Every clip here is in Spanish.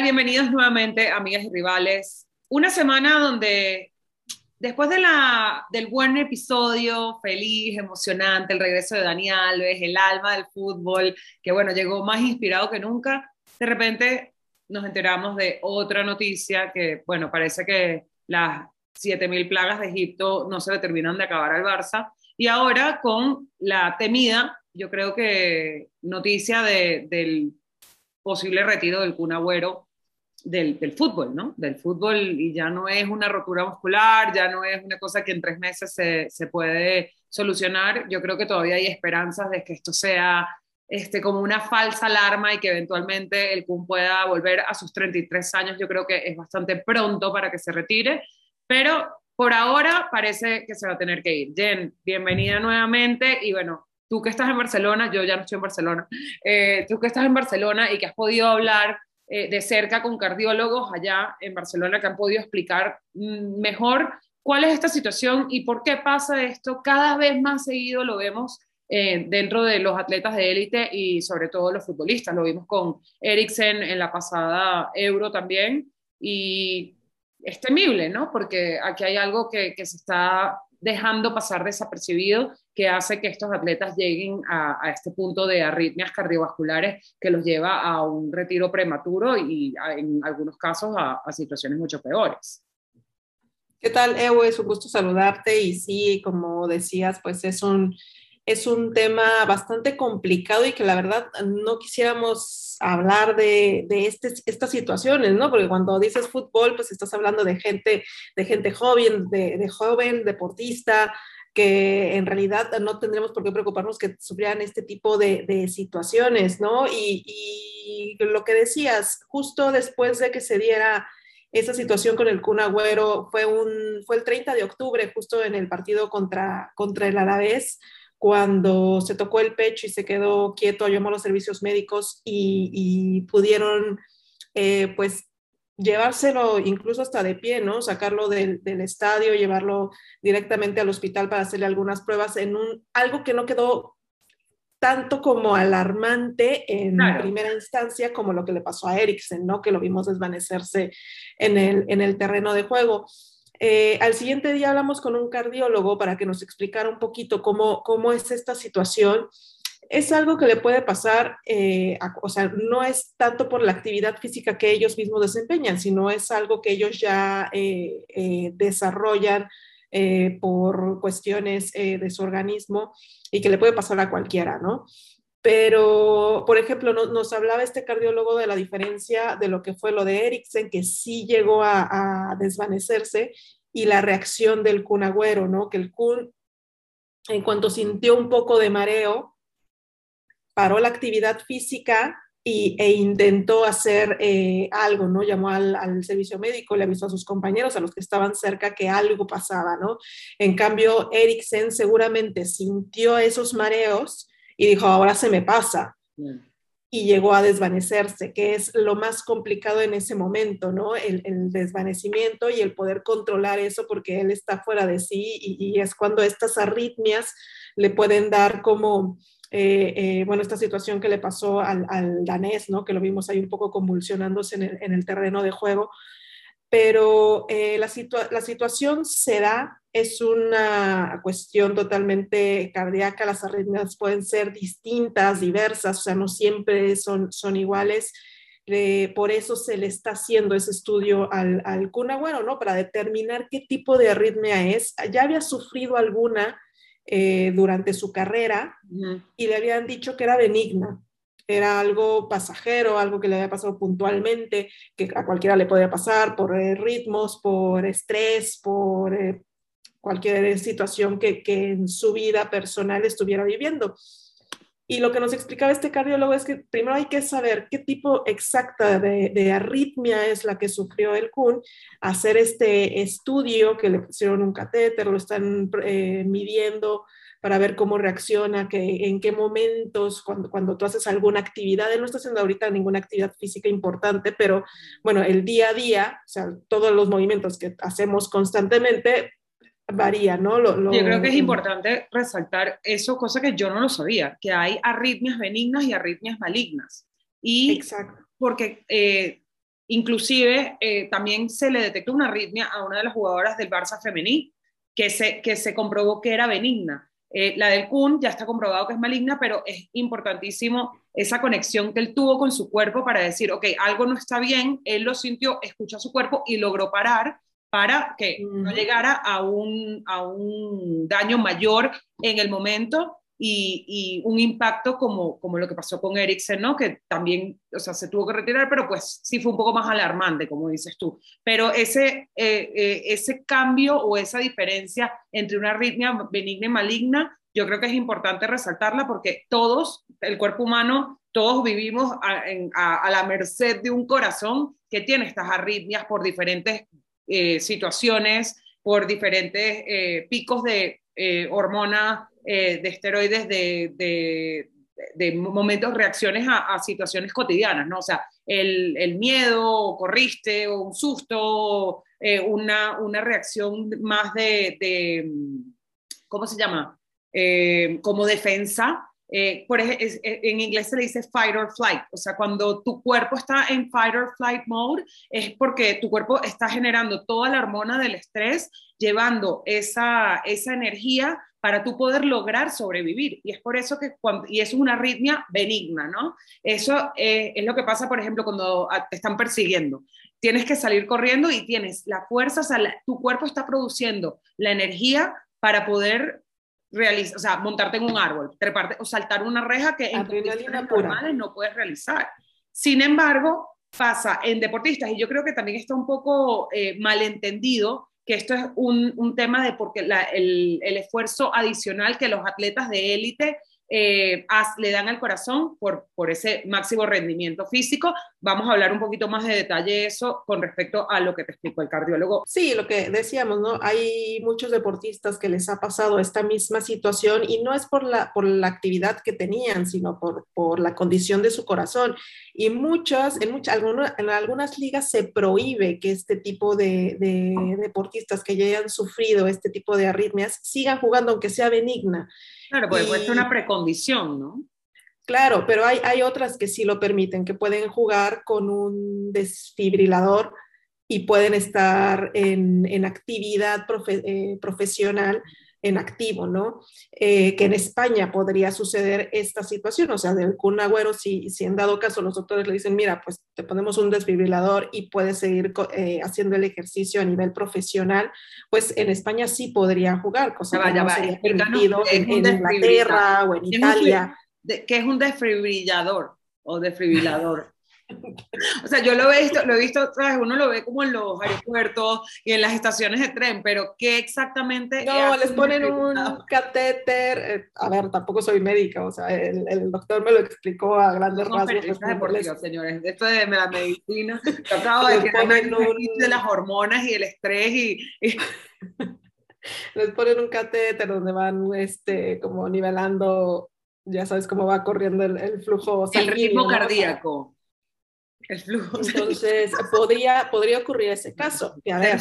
Bienvenidos nuevamente, amigas y rivales. Una semana donde, después de la, del buen episodio, feliz, emocionante, el regreso de Dani Alves, el alma del fútbol, que bueno, llegó más inspirado que nunca, de repente nos enteramos de otra noticia que, bueno, parece que las 7.000 plagas de Egipto no se le terminan de acabar al Barça. Y ahora con la temida, yo creo que noticia de, del posible retiro del Kun Agüero del, del, fútbol, ¿no? Del fútbol y ya no es una rotura muscular, ya no es una cosa que en tres meses se, se puede solucionar. Yo creo que todavía hay esperanzas de que esto sea este, como una falsa alarma y que eventualmente el Kun pueda volver a sus 33 años. Yo creo que es bastante pronto para que se retire, pero por ahora parece que se va a tener que ir. Jen, bienvenida nuevamente y bueno, tú que estás en Barcelona, yo ya no estoy en Barcelona, eh, tú que estás en Barcelona y que has podido hablar eh, de cerca con cardiólogos allá en Barcelona que han podido explicar mm, mejor cuál es esta situación y por qué pasa esto, cada vez más seguido lo vemos eh, dentro de los atletas de élite y sobre todo los futbolistas. Lo vimos con Eriksen en la pasada Euro también y es temible, ¿no? Porque aquí hay algo que, que se está dejando pasar desapercibido que hace que estos atletas lleguen a, este punto de arritmias cardiovasculares que los lleva a un retiro prematuro y en algunos casos a, situaciones mucho peores. ¿Qué tal, Ewe? Es un gusto saludarte y sí, como decías, pues es un, es un tema bastante complicado y que la verdad no quisiéramos hablar de, de este, estas situaciones, ¿no? Porque cuando dices fútbol, pues estás hablando de gente, de gente joven, de, joven, deportista, que en realidad no tendremos por qué preocuparnos que sufrieran este tipo de, situaciones, ¿no? Y, y, lo que decías, justo después de que se diera esa situación con el Kun Agüero, fue, un, fue el 30 de octubre, justo en el partido contra, contra el Alavés, cuando se tocó el pecho y se quedó quieto, llamó a los servicios médicos y, pudieron, eh, pues, llevárselo incluso hasta de pie, ¿no? Sacarlo del, estadio, llevarlo directamente al hospital para hacerle algunas pruebas en un, algo que no quedó tanto como alarmante en primera instancia como lo que le pasó a Eriksen, ¿no? Que lo vimos desvanecerse en el, en el terreno de juego. Eh, al siguiente día hablamos con un cardiólogo para que nos explicara un poquito cómo, cómo es esta situación. Es algo que le puede pasar, eh, o sea, no es tanto por la actividad física que ellos mismos desempeñan, sino es algo que ellos ya eh, desarrollan por cuestiones de su organismo y que le puede pasar a cualquiera, ¿no? Pero, por ejemplo, nos hablaba este cardiólogo de la diferencia de lo que fue lo de Eriksen, que sí llegó a, desvanecerse, y la reacción del Kun Agüero, ¿no? Que el Kun, en cuanto sintió un poco de mareo, paró la actividad física y, e intentó hacer eh, algo, ¿no? Llamó al, al, servicio médico, le avisó a sus compañeros, a los que estaban cerca, que algo pasaba, ¿no? En cambio, Eriksen seguramente sintió esos mareos y dijo, ahora se me pasa. Y llegó a desvanecerse, que es lo más complicado en ese momento, ¿no? El, desvanecimiento y el poder controlar eso porque él está fuera de sí y, es cuando estas arritmias le pueden dar como, eh, eh, bueno, esta situación que le pasó al, danés, ¿no? Que lo vimos ahí un poco convulsionándose en el, en el terreno de juego, pero eh, la, la, situación se da, es una cuestión totalmente cardíaca, las arritmias pueden ser distintas, diversas, o sea, no siempre son, son iguales. Eh, por eso se le está haciendo ese estudio al, al cuna, bueno, ¿no? Para determinar qué tipo de arritmia es. Ya había sufrido alguna eh, durante su carrera y le habían dicho que era benigna, era algo pasajero, algo que le había pasado puntualmente, que a cualquiera le podía pasar por eh, ritmos, por estrés, por eh, cualquier situación que, en su vida personal estuviera viviendo. Y lo que nos explicaba este cardiólogo es que primero hay que saber qué tipo exacta de, arritmia es la que sufrió el Kun, hacer este estudio que le pusieron un catéter, lo están eh, midiendo para ver cómo reacciona, que, en qué momentos, cuando, cuando tú haces alguna actividad, él no está haciendo ahorita ninguna actividad física importante, pero bueno, el día a día, o sea, todos los movimientos que hacemos constantemente varía, ¿no? Lo, yo creo que es importante resaltar eso, cosa que yo no lo sabía, que hay arritmias benignas y arritmias malignas. Y Exacto. porque eh, Inclusive eh, también se le detectó una arritmia a una de las jugadoras del Barça femení que se, que se comprobó que era benigna. Eh, la del Kun ya está comprobado que es maligna, pero es importantísimo esa conexión que él tuvo con su cuerpo para decir, ok, algo no está bien, él lo sintió, escuchó su cuerpo y logró parar para que no llegara a un, a un daño mayor en el momento y, un impacto como, como lo que pasó con Eriksen, ¿no? Que también, o sea, se tuvo que retirar, pero pues sí fue un poco más alarmante, como dices tú. Pero ese, eh, eh, ese cambio o esa diferencia entre una arritmia benigna y maligna, yo creo que es importante resaltarla porque todos, el cuerpo humano, todos vivimos a, la merced de un corazón que tiene estas arritmias por diferentes eh, situaciones, por diferentes picos de hormonas eh, de esteroides de, de, momentos, reacciones a, situaciones cotidianas, ¿no? O sea, el, el miedo, corriste, o un susto, eh, una, una, reacción más de, ¿cómo se llama? Eh, como defensa. por ejemplo, en inglés se le dice fight or flight, o sea, cuando tu cuerpo está en fight or flight mode es porque tu cuerpo está generando toda la hormona del estrés, llevando esa, esa energía para tú poder lograr sobrevivir. Y es por eso que, cuando, y eso es una arritmia benigna, ¿no? Eso eh, es lo que pasa, por ejemplo, cuando te están persiguiendo. Tienes que salir corriendo y tienes la fuerza, o sea, tu cuerpo está produciendo la energía para poder realizar, o sea, montarte en un árbol, treparte o saltar una reja que en condiciones normales no puedes realizar. Sin embargo, pasa en deportistas, y yo creo que también está un poco eh, malentendido, que esto es un, un tema de porque el, el, esfuerzo adicional que los atletas de élite eh, le dan al corazón por, por ese máximo rendimiento físico. Vamos a hablar un poquito más de detalle eso con respecto a lo que te explicó el cardiólogo. Sí, lo que decíamos, ¿no? Hay muchos deportistas que les ha pasado esta misma situación y no es por la, por la actividad que tenían, sino por, por la condición de su corazón. Y muchas, en, muchas, en algunas ligas se prohíbe que este tipo de, de deportistas que ya hayan sufrido este tipo de arritmias sigan jugando, aunque sea benigna. Claro, porque puede ser una precondición, ¿no? Claro, pero hay, hay otras que sí lo permiten, que pueden jugar con un desfibrilador y pueden estar en, en actividad eh, profesional en activo, ¿no? Eh, que en España podría suceder esta situación, o sea, del Kun Agüero, si, si en dado caso los doctores le dicen, mira, pues te ponemos un desfibrilador y puedes seguir eh, haciendo el ejercicio a nivel profesional, pues en España sí podría jugar, cosa que no sería permitido en, Inglaterra o en Italia. ¿Qué es un desfibrilador o desfibrilador? O sea, yo lo he visto, lo he visto, ¿sabes? Uno lo ve como en los aeropuertos y en las estaciones de tren, pero ¿qué exactamente? No, les ponen un catéter. Eh, a ver, tampoco soy médica, o sea, el, doctor me lo explicó a grandes no, rasgos. Pues, señores, esto de la medicina, trataba de, de las hormonas y el estrés y... les ponen un catéter donde van este, como nivelando, ya sabes cómo va corriendo el, flujo sanguíneo. El ritmo cardíaco. El flujo. Entonces, podría, podría ocurrir ese caso. a ver,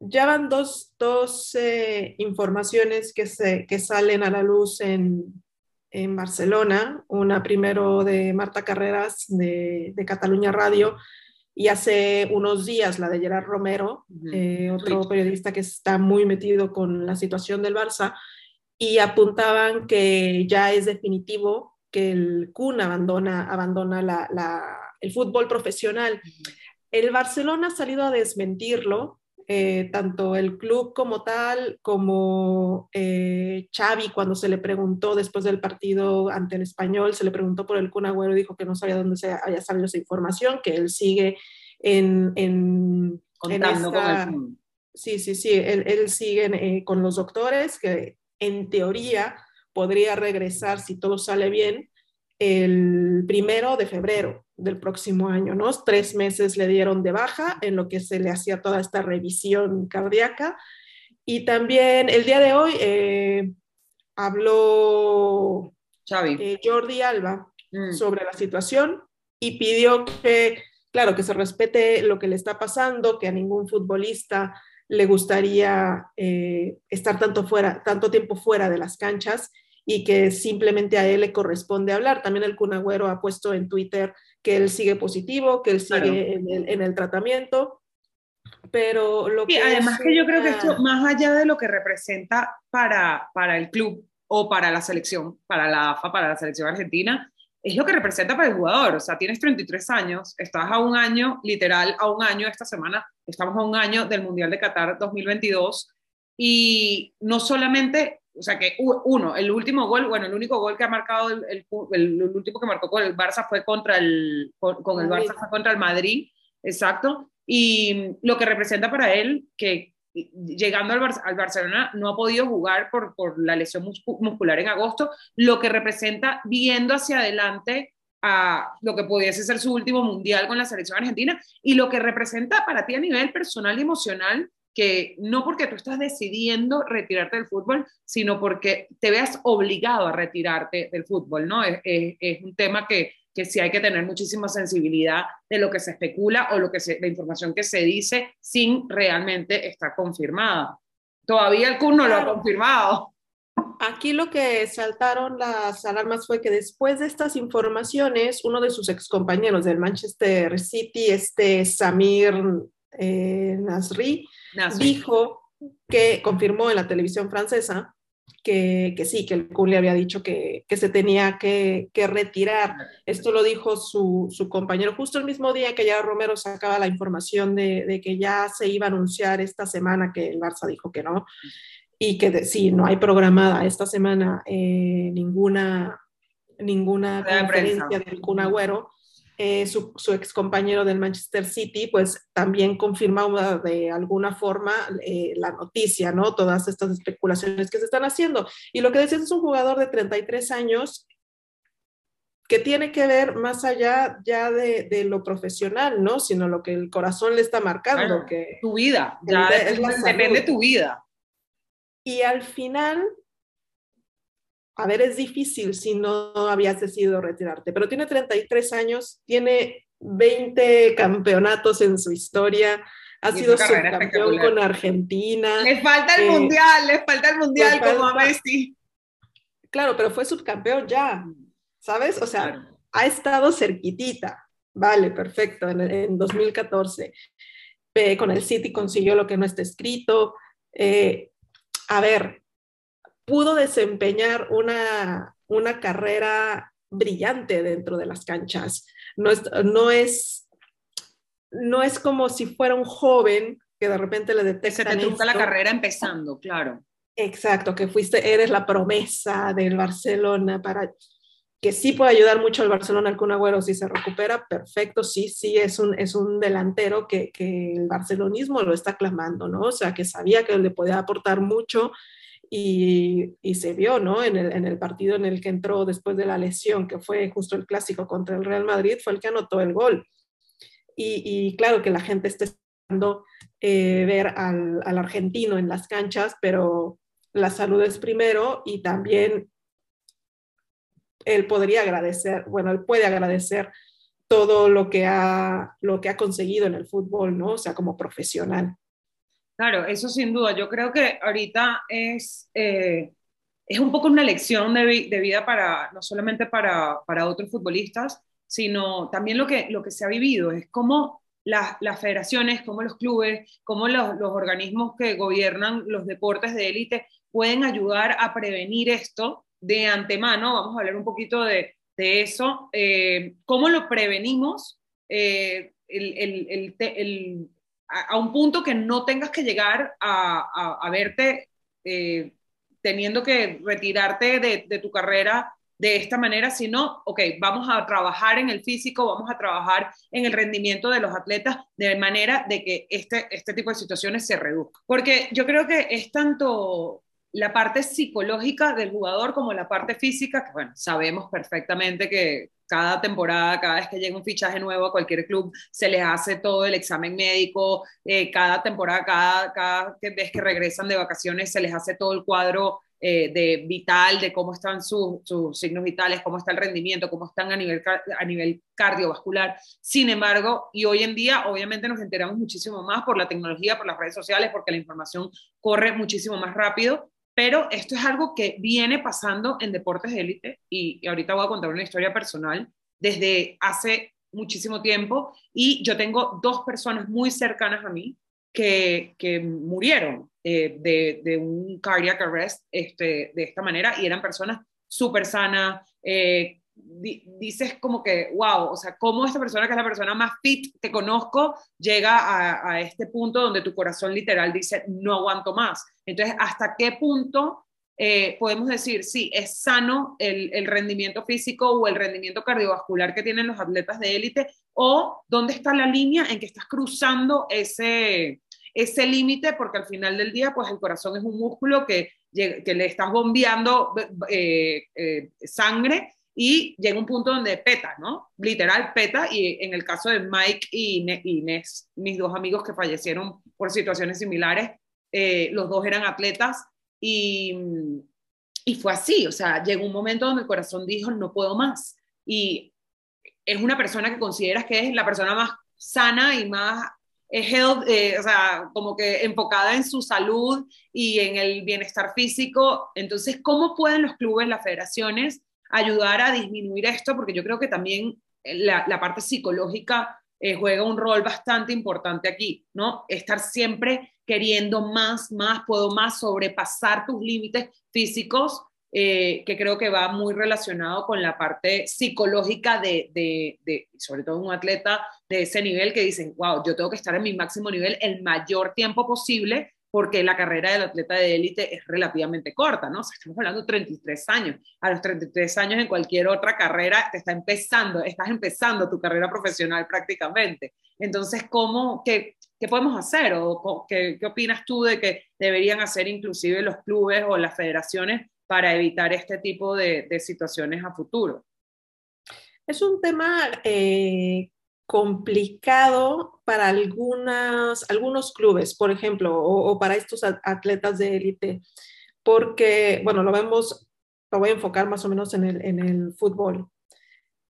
ya van dos, dos eh, informaciones que, se, que salen a la luz en, en Barcelona. Una primero de Marta Carreras de, de, Cataluña Radio y hace unos días la de Gerard Romero, eh, otro periodista que está muy metido con la situación del Barça, y apuntaban que ya es definitivo que el Kun abandona, abandona el fútbol profesional. El Barcelona ha salido a desmentirlo, eh, tanto el club como tal, como eh, Xavi cuando se le preguntó después del partido ante el español, se le preguntó por el Kun Agüero, dijo que no sabía dónde se había salido esa información, que él sigue en... en, Sí, sí, sí, él, sigue eh, con los doctores, que en teoría podría regresar, si todo sale bien, el primero de febrero del próximo año, ¿no? Tres meses le dieron de baja en lo que se le hacía toda esta revisión cardíaca. Y también el día de hoy eh, habló eh, Jordi Alba mm. sobre la situación y pidió que, claro, que se respete lo que le está pasando, que a ningún futbolista le gustaría eh, estar tanto, fuera, tanto tiempo fuera de las canchas y que simplemente a él le corresponde hablar. También el Cunagüero ha puesto en Twitter que él sigue positivo, que él sigue en, el, tratamiento, pero lo que... además que yo creo que esto, más allá de lo que representa para, para el club o para la selección, para la AFA, para la selección argentina, es lo que representa para el jugador. O sea, tienes 33 años, estás a un año, literal, a un año esta semana, estamos a un año del Mundial de Qatar 2022 y no solamente, o sea, que uno, el último gol, bueno, el único gol que ha marcado, el, el, último que marcó con el Barça fue contra el, con, el Barça fue contra el Madrid, exacto, y lo que representa para él, que llegando al, al, Barcelona no ha podido jugar por, por la lesión muscular en agosto, lo que representa viendo hacia adelante a lo que pudiese ser su último mundial con la selección argentina y lo que representa para ti a nivel personal y emocional que no porque tú estás decidiendo retirarte del fútbol, sino porque te veas obligado a retirarte del fútbol, ¿no? Es, es, un tema que, que, sí hay que tener muchísima sensibilidad de lo que se especula o lo que se, la información que se dice sin realmente estar confirmada. Todavía el CUN no lo ha confirmado. Aquí lo que saltaron las alarmas fue que después de estas informaciones, uno de sus excompañeros del Manchester City, este Samir eh, Nasri, dijo que confirmó en la televisión francesa que, que sí, que el Kun le había dicho que, que se tenía que, que, retirar. Esto lo dijo su, su, compañero justo el mismo día que ya Romero sacaba la información de, de, que ya se iba a anunciar esta semana que el Barça dijo que no y que sí, no hay programada esta semana eh, ninguna, ninguna conferencia del Kun Agüero. Eh, su, su, ex compañero del Manchester City, pues también confirma de alguna forma eh, la noticia, ¿no? Todas estas especulaciones que se están haciendo. Y lo que decías es un jugador de 33 años que tiene que ver más allá ya de, de lo profesional, ¿no? Sino lo que el corazón le está marcando. que tu vida, ya depende de tu vida. Y al final, a ver, es difícil si no habías decidido retirarte, pero tiene 33 años, tiene 20 campeonatos en su historia, ha sido subcampeón con Argentina. Le falta el eh, mundial, le falta el mundial como a Messi. Claro, pero fue subcampeón ya, ¿sabes? O sea, ha estado cerquitita. Vale, perfecto, en, 2014. con el City consiguió lo que no está escrito. Eh, a ver, pudo desempeñar una, una carrera brillante dentro de las canchas. No es, no es, no es como si fuera un joven que de repente le detecta. Se te trunca la carrera empezando, claro. Exacto, que fuiste, eres la promesa del Barcelona para que sí puede ayudar mucho al Barcelona al Kun Agüero si se recupera, perfecto, sí, sí, es un, es un delantero que, que el barcelonismo lo está clamando, ¿no? O sea, que sabía que le podía aportar mucho y, se vio, ¿no? En el, partido en el que entró después de la lesión, que fue justo el clásico contra el Real Madrid, fue el que anotó el gol. Y, claro que la gente está esperando eh, ver al, al, argentino en las canchas, pero la salud es primero y también él podría agradecer, bueno, él puede agradecer todo lo que ha, lo que ha conseguido en el fútbol, ¿no? O sea, como profesional. Claro, eso sin duda. Yo creo que ahorita es, eh, es un poco una lección de, vida para, no solamente para, para, otros futbolistas, sino también lo que, lo que se ha vivido. Es cómo las, las federaciones, cómo los clubes, cómo los, los organismos que gobiernan los deportes de élite pueden ayudar a prevenir esto de antemano. Vamos a hablar un poquito de, de eso. Eh, ¿Cómo lo prevenimos? Eh, a, un punto que no tengas que llegar a, a, verte eh, teniendo que retirarte de, de, tu carrera de esta manera, sino, ok, vamos a trabajar en el físico, vamos a trabajar en el rendimiento de los atletas de manera de que este, este tipo de situaciones se reduzcan. Porque yo creo que es tanto la parte psicológica del jugador como la parte física, que sabemos perfectamente que cada temporada, cada vez que llega un fichaje nuevo a cualquier club, se les hace todo el examen médico, eh, cada temporada, cada, cada vez que regresan de vacaciones, se les hace todo el cuadro eh, de vital, de cómo están sus, sus, signos vitales, cómo está el rendimiento, cómo están a nivel, a nivel cardiovascular. Sin embargo, y hoy en día obviamente nos enteramos muchísimo más por la tecnología, por las redes sociales, porque la información corre muchísimo más rápido, pero esto es algo que viene pasando en deportes de élite y, ahorita voy a contar una historia personal desde hace muchísimo tiempo y yo tengo dos personas muy cercanas a mí que, que murieron eh, de, de, un cardiac arrest este, de esta manera y eran personas súper sanas, eh, dices como que, wow, o sea, cómo esta persona que es la persona más fit que conozco llega a, este punto donde tu corazón literal dice, no aguanto más. Entonces, ¿hasta qué punto eh, podemos decir, sí, es sano el, el, rendimiento físico o el rendimiento cardiovascular que tienen los atletas de élite? ¿O dónde está la línea en que estás cruzando ese, ese límite? Porque al final del día, pues el corazón es un músculo que, que le estás bombeando eh, eh, sangre y llega un punto donde peta, ¿no? Literal peta y en el caso de Mike y Inés, mis dos amigos que fallecieron por situaciones similares, eh, los dos eran atletas y, y fue así, o sea, llegó un momento donde el corazón dijo, no puedo más. Y es una persona que consideras que es la persona más sana y más health, eh, o sea, como que enfocada en su salud y en el bienestar físico. Entonces, ¿cómo pueden los clubes, las federaciones ayudar a disminuir esto, porque yo creo que también la, parte psicológica eh, juega un rol bastante importante aquí, ¿no? Estar siempre queriendo más, más, puedo más, sobrepasar tus límites físicos, eh, que creo que va muy relacionado con la parte psicológica de, de, de, sobre todo un atleta de ese nivel que dicen, wow, yo tengo que estar en mi máximo nivel el mayor tiempo posible porque la carrera del atleta de élite es relativamente corta, ¿no? O sea, estamos hablando de 33 años. A los 33 años en cualquier otra carrera te está empezando, estás empezando tu carrera profesional prácticamente. Entonces, ¿cómo, qué, qué podemos hacer? ¿O qué, qué opinas tú de que deberían hacer inclusive los clubes o las federaciones para evitar este tipo de, de situaciones a futuro? Es un tema eh, complicado para algunas, algunos clubes, por ejemplo, o, para estos atletas de élite, porque, bueno, lo vemos, lo voy a enfocar más o menos en el, en el fútbol.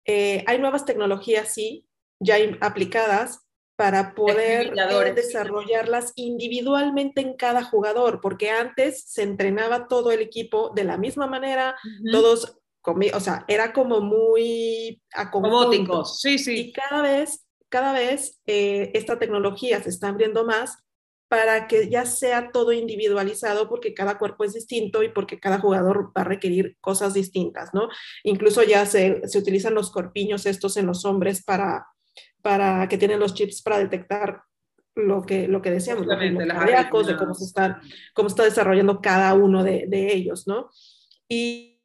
Eh, hay nuevas tecnologías, sí, ya aplicadas para poder desarrollarlas individualmente en cada jugador, porque antes se entrenaba todo el equipo de la misma manera, todos o sea, era como muy acomótico. Sí, sí. Y cada vez, cada vez eh, esta tecnología se está abriendo más para que ya sea todo individualizado porque cada cuerpo es distinto y porque cada jugador va a requerir cosas distintas, ¿no? Incluso ya se, se utilizan los corpiños estos en los hombres para, para que tienen los chips para detectar lo que, lo que decíamos, los cardíacos, de cómo se están, cómo está desarrollando cada uno de, de ellos, ¿no? Y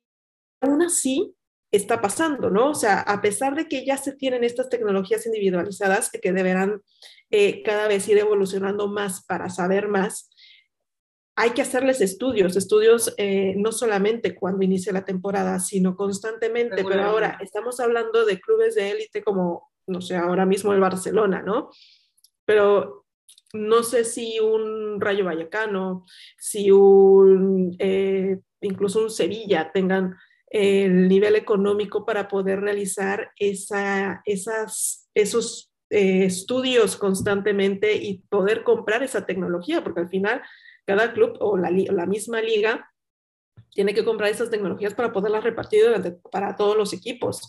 aún así está pasando, ¿no? O sea, a pesar de que ya se tienen estas tecnologías individualizadas que deberán eh, cada vez ir evolucionando más para saber más, hay que hacerles estudios, estudios eh, no solamente cuando inicia la temporada, sino constantemente. Pero ahora estamos hablando de clubes de élite como, no sé, ahora mismo el Barcelona, ¿no? Pero no sé si un Rayo Vallecano, si un, eh, incluso un Sevilla tengan el nivel económico para poder realizar esa, esas, esos eh, estudios constantemente y poder comprar esa tecnología, porque al final cada club o la, la misma liga tiene que comprar esas tecnologías para poderlas repartir para todos los equipos.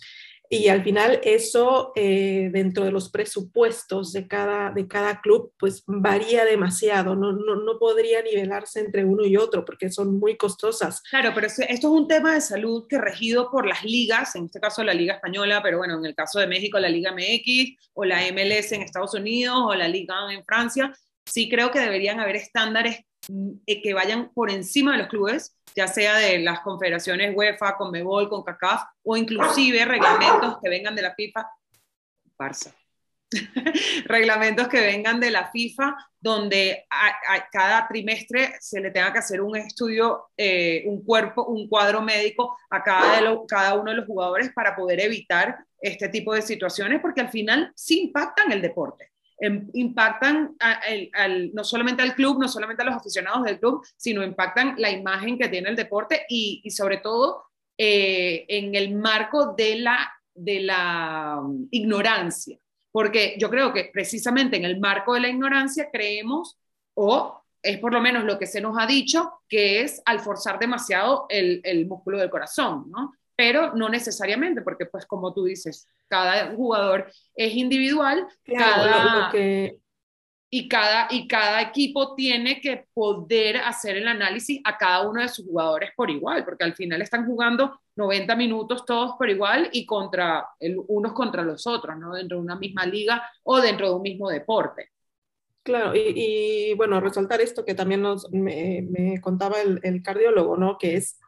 Y al final eso eh, dentro de los presupuestos de cada, de cada club pues varía demasiado, no, no, no, podría nivelarse entre uno y otro porque son muy costosas. Claro, pero esto es un tema de salud que regido por las ligas, en este caso la Liga Española, pero bueno, en el caso de México la Liga MX o la MLS en Estados Unidos o la Liga en Francia, sí creo que deberían haber estándares que vayan por encima de los clubes ya sea de las confederaciones UEFA, CONMEBOL, CONCACAF, o inclusive reglamentos que vengan de la FIFA, Barça, reglamentos que vengan de la FIFA, donde a, cada trimestre se le tenga que hacer un estudio, eh, un cuerpo, un cuadro médico a cada, cada uno de los jugadores para poder evitar este tipo de situaciones, porque al final sí impactan el deporte. Em, impactan no solamente al club, no solamente a los aficionados del club, sino impactan la imagen que tiene el deporte y, sobre todo eh, en el marco de la, de la um, ignorancia. Porque yo creo que precisamente en el marco de la ignorancia creemos o es por lo menos lo que se nos ha dicho, que es al forzar demasiado el, el músculo del corazón, ¿no? Pero no necesariamente, porque pues como tú dices, cada jugador es individual, cada... que y cada, y cada equipo tiene que poder hacer el análisis a cada uno de sus jugadores por igual, porque al final están jugando 90 minutos todos por igual y contra el, unos contra los otros, ¿no? Dentro de una misma liga o dentro de un mismo deporte. Claro, y, bueno, resaltar esto que también nos, me, contaba el, cardiólogo, ¿no? Que es,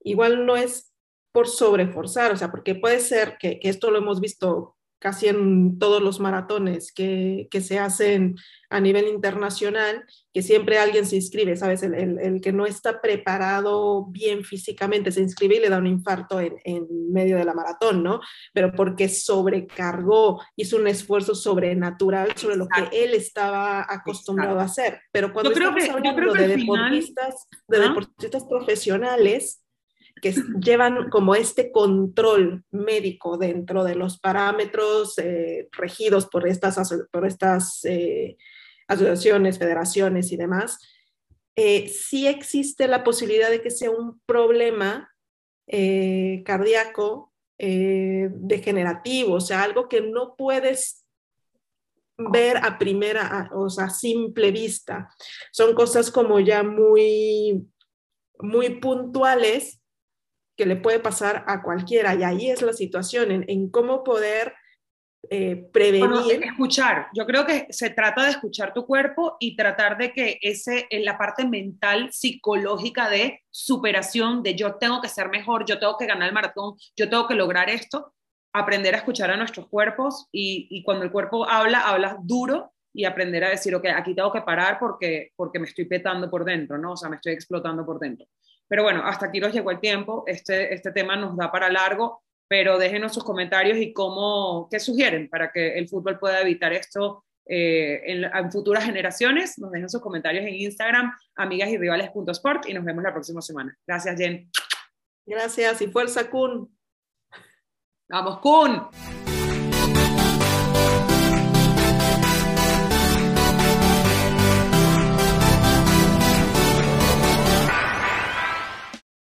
igual no es por sobreforzar, o sea, porque puede ser que, que esto lo hemos visto casi en todos los maratones que, que, se hacen a nivel internacional, que siempre alguien se inscribe, ¿sabes? El, el, que no está preparado bien físicamente se inscribe y le da un infarto en, en, medio de la maratón, ¿no? Pero porque sobrecargó, hizo un esfuerzo sobrenatural sobre lo que él estaba acostumbrado a hacer. Pero cuando estamos hablando de, deportistas, de deportistas profesionales, que llevan como este control médico dentro de los parámetros eh, regidos por estas, por estas eh, asociaciones, federaciones y demás, eh, sí existe la posibilidad de que sea un problema cardíaco degenerativo, o sea, algo que no puedes ver a primera, o sea, simple vista. Son cosas como ya muy, muy puntuales que le puede pasar a cualquiera. Y ahí es la situación, en, cómo poder eh, prevenir. escuchar. Yo creo que se trata de escuchar tu cuerpo y tratar de que ese, en la parte mental, psicológica de superación, de yo tengo que ser mejor, yo tengo que ganar el maratón, yo tengo que lograr esto, aprender a escuchar a nuestros cuerpos y, y cuando el cuerpo habla, habla duro y aprender a decir, ok, aquí tengo que parar porque, porque me estoy petando por dentro, ¿no? O sea, me estoy explotando por dentro. Pero bueno, hasta aquí nos llegó el tiempo. Este, este tema nos da para largo, pero déjenos sus comentarios y cómo, qué sugieren para que el fútbol pueda evitar esto eh, en, futuras generaciones. Nos dejen sus comentarios en Instagram, amigas y rivales.sport y nos vemos la próxima semana. Gracias, Jen. Gracias y fuerza, Kun. Vamos, Kun.